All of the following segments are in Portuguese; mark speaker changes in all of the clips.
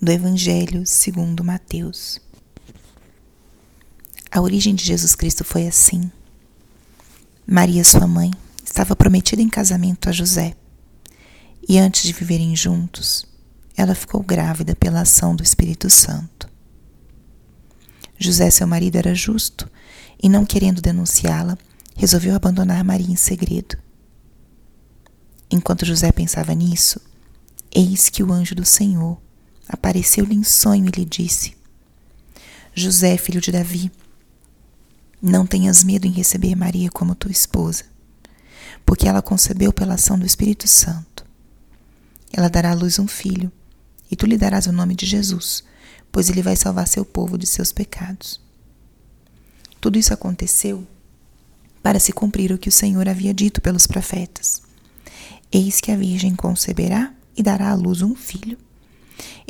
Speaker 1: do Evangelho segundo Mateus. A origem de Jesus Cristo foi assim. Maria, sua mãe, estava prometida em casamento a José. E antes de viverem juntos, ela ficou grávida pela ação do Espírito Santo. José, seu marido, era justo e, não querendo denunciá-la, resolveu abandonar Maria em segredo. Enquanto José pensava nisso, eis que o anjo do Senhor apareceu-lhe em sonho e lhe disse: José, filho de Davi, não tenhas medo em receber Maria como tua esposa, porque ela concebeu pela ação do Espírito Santo. Ela dará à luz um filho, e tu lhe darás o nome de Jesus, pois ele vai salvar seu povo de seus pecados. Tudo isso aconteceu para se cumprir o que o Senhor havia dito pelos profetas. Eis que a Virgem conceberá e dará à luz um filho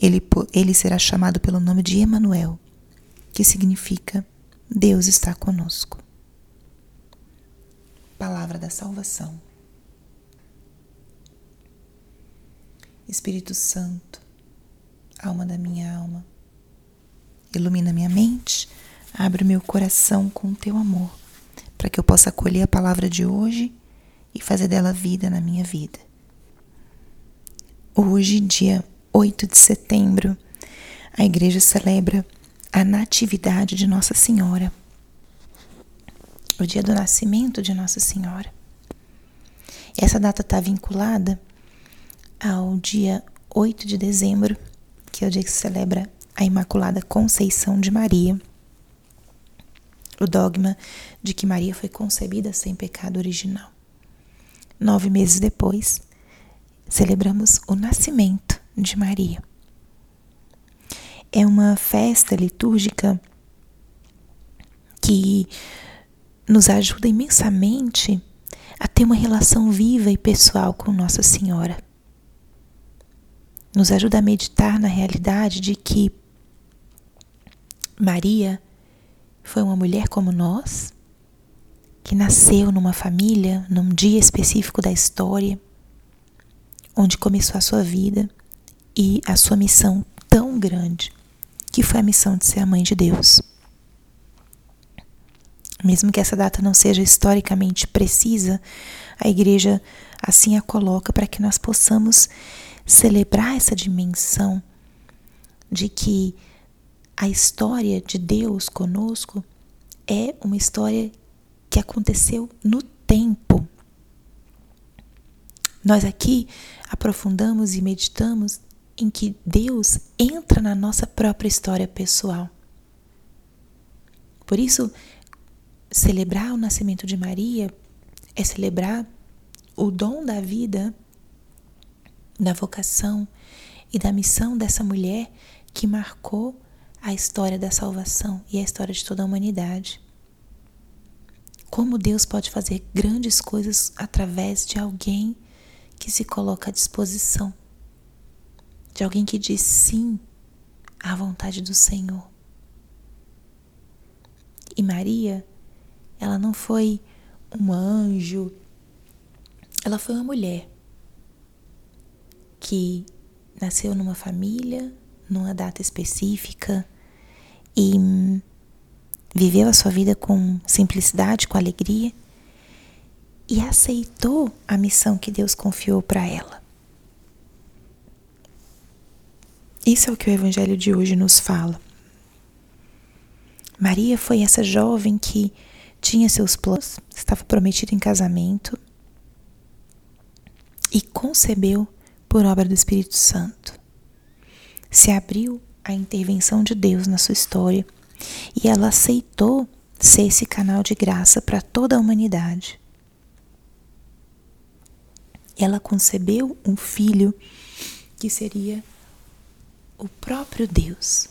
Speaker 1: ele, ele será chamado pelo nome de Emanuel, que significa Deus está conosco. Palavra da salvação. Espírito Santo, alma da minha alma, ilumina minha mente, abre meu coração com o teu amor, para que eu possa acolher a palavra de hoje e fazer dela vida na minha vida. Hoje, dia 8 de setembro, a igreja celebra a Natividade de Nossa Senhora, o dia do nascimento de Nossa Senhora. Essa data está vinculada ao dia 8 de dezembro, que é o dia que se celebra a Imaculada Conceição de Maria. O dogma de que Maria foi concebida sem pecado original. Nove meses depois, celebramos o nascimento de Maria. É uma festa litúrgica que nos ajuda imensamente a ter uma relação viva e pessoal com Nossa Senhora. Nos ajuda a meditar na realidade de que Maria foi uma mulher como nós, que nasceu numa família, num dia específico da história, onde começou a sua vida e a sua missão tão grande, que foi a missão de ser a mãe de Deus. Mesmo que essa data não seja historicamente precisa, a igreja assim a coloca para que nós possamos celebrar essa dimensão de que a história de Deus conosco é uma história que aconteceu no tempo. Nós aqui aprofundamos e meditamos em que Deus entra na nossa própria história pessoal. Por isso, celebrar o nascimento de Maria é celebrar o dom da vida, da vocação e da missão dessa mulher que marcou a história da salvação e a história de toda a humanidade. Como Deus pode fazer grandes coisas através de alguém que se coloca à disposição de alguém que diz sim à vontade do Senhor. E Maria, ela não foi um anjo, ela foi uma mulher que nasceu numa família, numa data específica e viveu a sua vida com simplicidade, com alegria e aceitou a missão que Deus confiou para ela. Isso é o que o Evangelho de hoje nos fala. Maria foi essa jovem que tinha seus planos, estava prometida em casamento e concebeu por obra do Espírito Santo. Se abriu à intervenção de Deus na sua história e ela aceitou ser esse canal de graça para toda a humanidade. Ela concebeu um filho que seria o próprio Deus,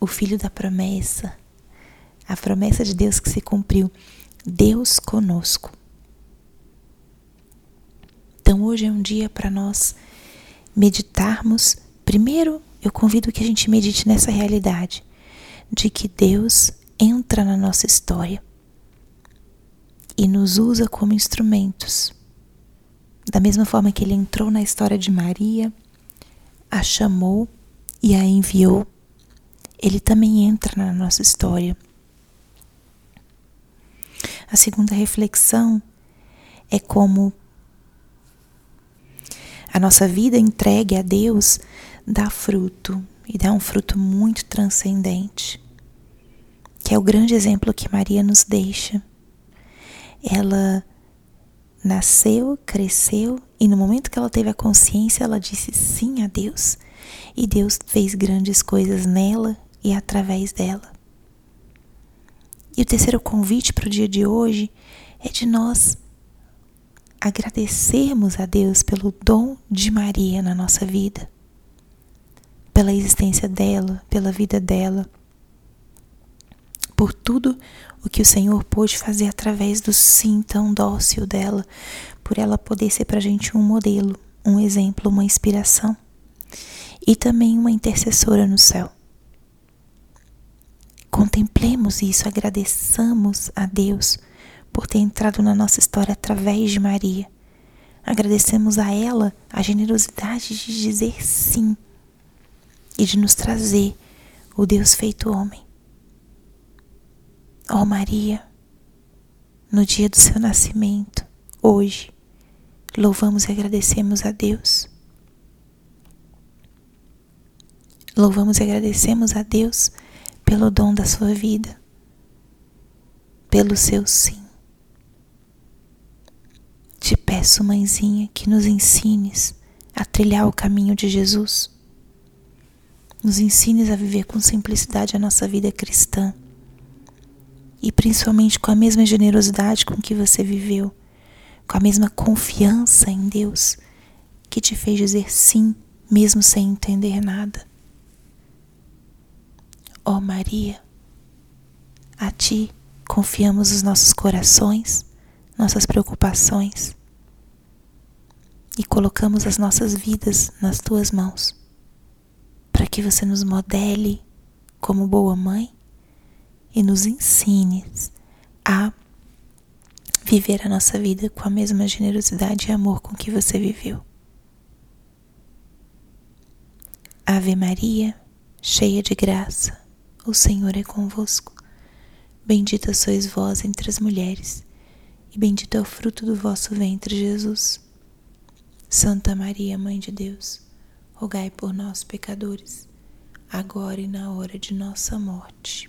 Speaker 1: o Filho da promessa, a promessa de Deus que se cumpriu, Deus conosco. Então hoje é um dia para nós meditarmos. Primeiro, eu convido que a gente medite nessa realidade de que Deus entra na nossa história e nos usa como instrumentos. Da mesma forma que ele entrou na história de Maria, a chamou e a enviou, ele também entra na nossa história. A segunda reflexão é como a nossa vida entregue a Deus dá fruto e dá um fruto muito transcendente, que é o grande exemplo que Maria nos deixa. Ela nasceu, cresceu e no momento que ela teve a consciência, ela disse sim a Deus. E Deus fez grandes coisas nela e através dela. E o terceiro convite para o dia de hoje é de nós agradecermos a Deus pelo dom de Maria na nossa vida, pela existência dela, pela vida dela, por tudo o que o Senhor pôde fazer através do sim tão dócil dela, por ela poder ser para a gente um modelo, um exemplo, uma inspiração e também uma intercessora no céu. Contemplemos isso, agradeçamos a Deus por ter entrado na nossa história através de Maria. Agradecemos a ela a generosidade de dizer sim e de nos trazer o Deus feito homem. Ó oh Maria, no dia do seu nascimento, hoje, louvamos e agradecemos a Deus. Louvamos e agradecemos a Deus pelo dom da sua vida, pelo seu sim. Te peço, mãezinha, que nos ensines a trilhar o caminho de Jesus. Nos ensines a viver com simplicidade a nossa vida cristã e principalmente com a mesma generosidade com que você viveu, com a mesma confiança em Deus que te fez dizer sim, mesmo sem entender nada. Ó oh Maria, a Ti confiamos os nossos corações, nossas preocupações e colocamos as nossas vidas nas Tuas mãos, para que você nos modele como boa mãe e nos ensines a viver a nossa vida com a mesma generosidade e amor com que você viveu. Ave Maria, cheia de graça, o Senhor é convosco. Bendita sois vós entre as mulheres, e bendito é o fruto do vosso ventre, Jesus. Santa Maria, Mãe de Deus, rogai por nós, pecadores, agora e na hora de nossa morte.